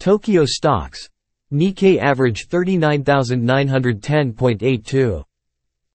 Tokyo stocks. Nikkei average 39,910.82.